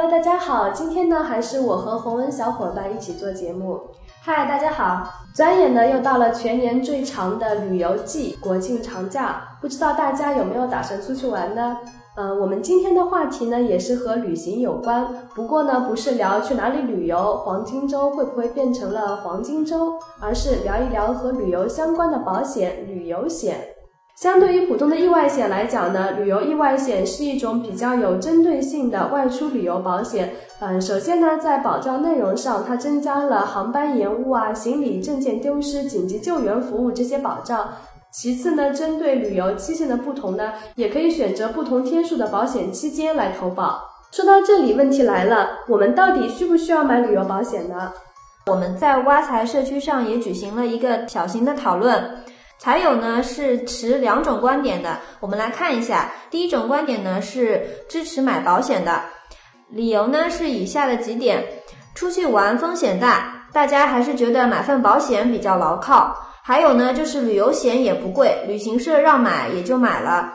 Hello，大家好，今天呢还是我和洪恩小伙伴一起做节目。嗨，大家好！转眼呢又到了全年最长的旅游季——国庆长假，不知道大家有没有打算出去玩呢？呃，我们今天的话题呢也是和旅行有关，不过呢不是聊去哪里旅游，黄金周会不会变成了黄金周，而是聊一聊和旅游相关的保险——旅游险。相对于普通的意外险来讲呢，旅游意外险是一种比较有针对性的外出旅游保险。嗯，首先呢，在保障内容上，它增加了航班延误啊、行李证件丢失、紧急救援服务这些保障。其次呢，针对旅游期限的不同呢，也可以选择不同天数的保险期间来投保。说到这里，问题来了，我们到底需不需要买旅游保险呢？我们在挖财社区上也举行了一个小型的讨论。还有呢是持两种观点的，我们来看一下。第一种观点呢是支持买保险的，理由呢是以下的几点：出去玩风险大，大家还是觉得买份保险比较牢靠；还有呢就是旅游险也不贵，旅行社让买也就买了。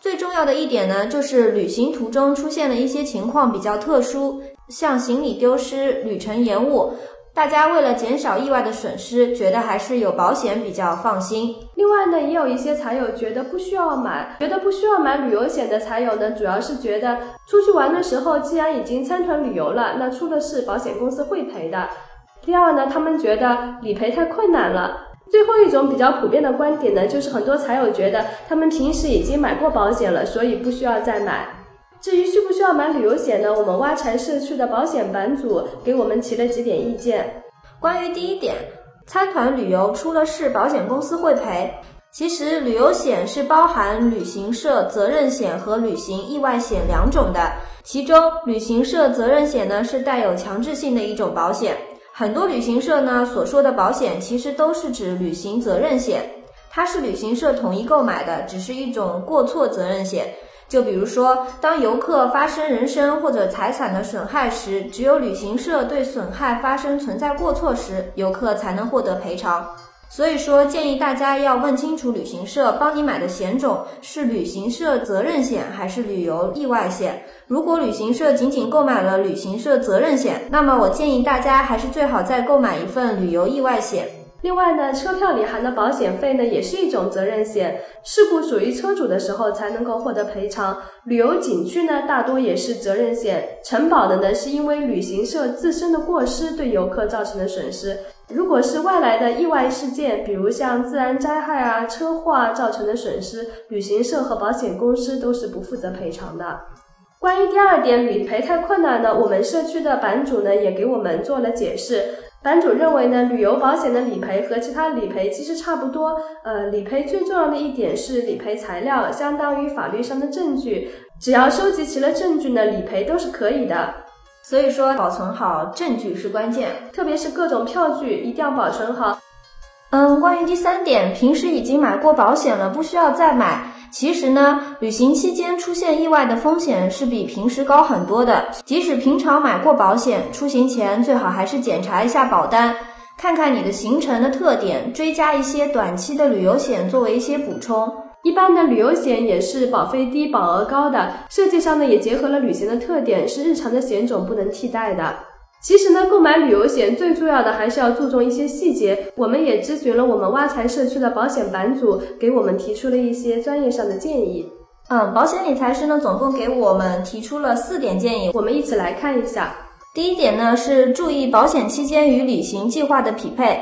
最重要的一点呢就是旅行途中出现了一些情况比较特殊，像行李丢失、旅程延误。大家为了减少意外的损失，觉得还是有保险比较放心。另外呢，也有一些财友觉得不需要买，觉得不需要买旅游险的财友呢，主要是觉得出去玩的时候，既然已经参团旅游了，那出了事保险公司会赔的。第二呢，他们觉得理赔太困难了。最后一种比较普遍的观点呢，就是很多财友觉得他们平时已经买过保险了，所以不需要再买。至于需不需要买旅游险呢？我们挖财社区的保险版主给我们提了几点意见。关于第一点，参团旅游出了事，保险公司会赔。其实旅游险是包含旅行社责任险和旅行意外险两种的，其中旅行社责任险呢是带有强制性的一种保险。很多旅行社呢所说的保险其实都是指旅行责任险，它是旅行社统一购买的，只是一种过错责任险。就比如说，当游客发生人身或者财产的损害时，只有旅行社对损害发生存在过错时，游客才能获得赔偿。所以说，建议大家要问清楚旅行社帮你买的险种是旅行社责任险还是旅游意外险。如果旅行社仅仅购买了旅行社责任险，那么我建议大家还是最好再购买一份旅游意外险。另外呢，车票里含的保险费呢，也是一种责任险。事故属于车主的时候才能够获得赔偿。旅游景区呢，大多也是责任险，承保的呢是因为旅行社自身的过失对游客造成的损失。如果是外来的意外事件，比如像自然灾害啊、车祸啊造成的损失，旅行社和保险公司都是不负责赔偿的。关于第二点，理赔太困难呢，我们社区的版主呢也给我们做了解释。版主认为呢，旅游保险的理赔和其他理赔其实差不多。呃，理赔最重要的一点是理赔材料，相当于法律上的证据。只要收集齐了证据呢，理赔都是可以的。所以说，保存好证据是关键，特别是各种票据一定要保存好。嗯，关于第三点，平时已经买过保险了，不需要再买。其实呢，旅行期间出现意外的风险是比平时高很多的。即使平常买过保险，出行前最好还是检查一下保单，看看你的行程的特点，追加一些短期的旅游险作为一些补充。一般的旅游险也是保费低、保额高的，设计上呢也结合了旅行的特点，是日常的险种不能替代的。其实呢，购买旅游险最重要的还是要注重一些细节。我们也咨询了我们挖财社区的保险版主，给我们提出了一些专业上的建议。嗯，保险理财师呢，总共给我们提出了四点建议，我们一起来看一下。第一点呢，是注意保险期间与旅行计划的匹配。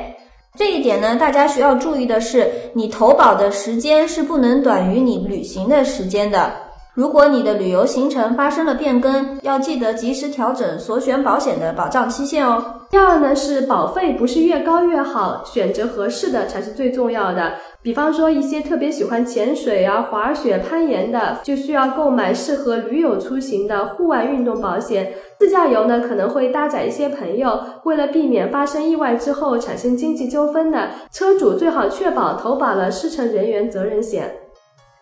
这一点呢，大家需要注意的是，你投保的时间是不能短于你旅行的时间的。如果你的旅游行程发生了变更，要记得及时调整所选保险的保障期限哦。第二呢是保费不是越高越好，选择合适的才是最重要的。比方说一些特别喜欢潜水啊、滑雪、攀岩的，就需要购买适合驴友出行的户外运动保险。自驾游呢可能会搭载一些朋友，为了避免发生意外之后产生经济纠纷的，车主最好确保投保了失乘人员责任险。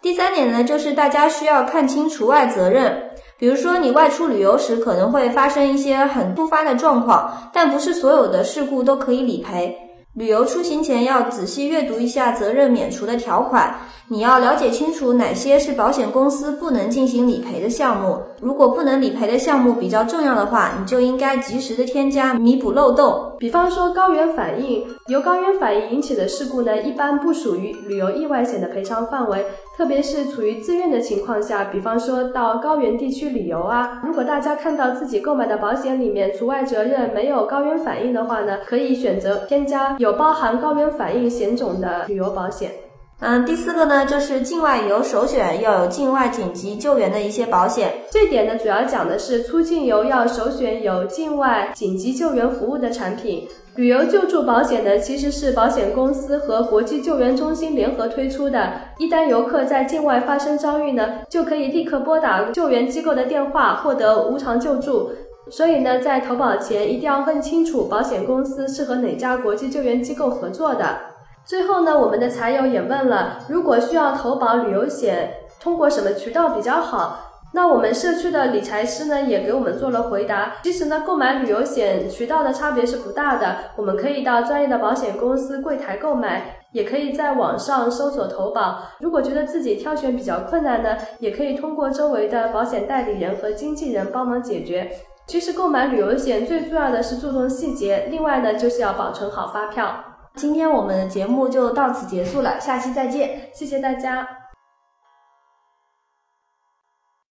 第三点呢，就是大家需要看清除外责任。比如说，你外出旅游时可能会发生一些很突发的状况，但不是所有的事故都可以理赔。旅游出行前要仔细阅读一下责任免除的条款，你要了解清楚哪些是保险公司不能进行理赔的项目。如果不能理赔的项目比较重要的话，你就应该及时的添加，弥补漏洞。比方说高原反应，由高原反应引起的事故呢，一般不属于旅游意外险的赔偿范围，特别是处于自愿的情况下，比方说到高原地区旅游啊。如果大家看到自己购买的保险里面除外责任没有高原反应的话呢，可以选择添加有包含高原反应险种的旅游保险。嗯，第四个呢，就是境外游首选要有境外紧急救援的一些保险。这点呢，主要讲的是出境游要首选有境外紧急救援服务的产品。旅游救助保险呢，其实是保险公司和国际救援中心联合推出的。一旦游客在境外发生遭遇呢，就可以立刻拨打救援机构的电话，获得无偿救助。所以呢，在投保前一定要问清楚保险公司是和哪家国际救援机构合作的。最后呢，我们的财友也问了，如果需要投保旅游险，通过什么渠道比较好？那我们社区的理财师呢，也给我们做了回答。其实呢，购买旅游险渠道的差别是不大的，我们可以到专业的保险公司柜台购买，也可以在网上搜索投保。如果觉得自己挑选比较困难呢，也可以通过周围的保险代理人和经纪人帮忙解决。其实购买旅游险最重要的是注重细节，另外呢，就是要保存好发票。今天我们的节目就到此结束了，下期再见，谢谢大家。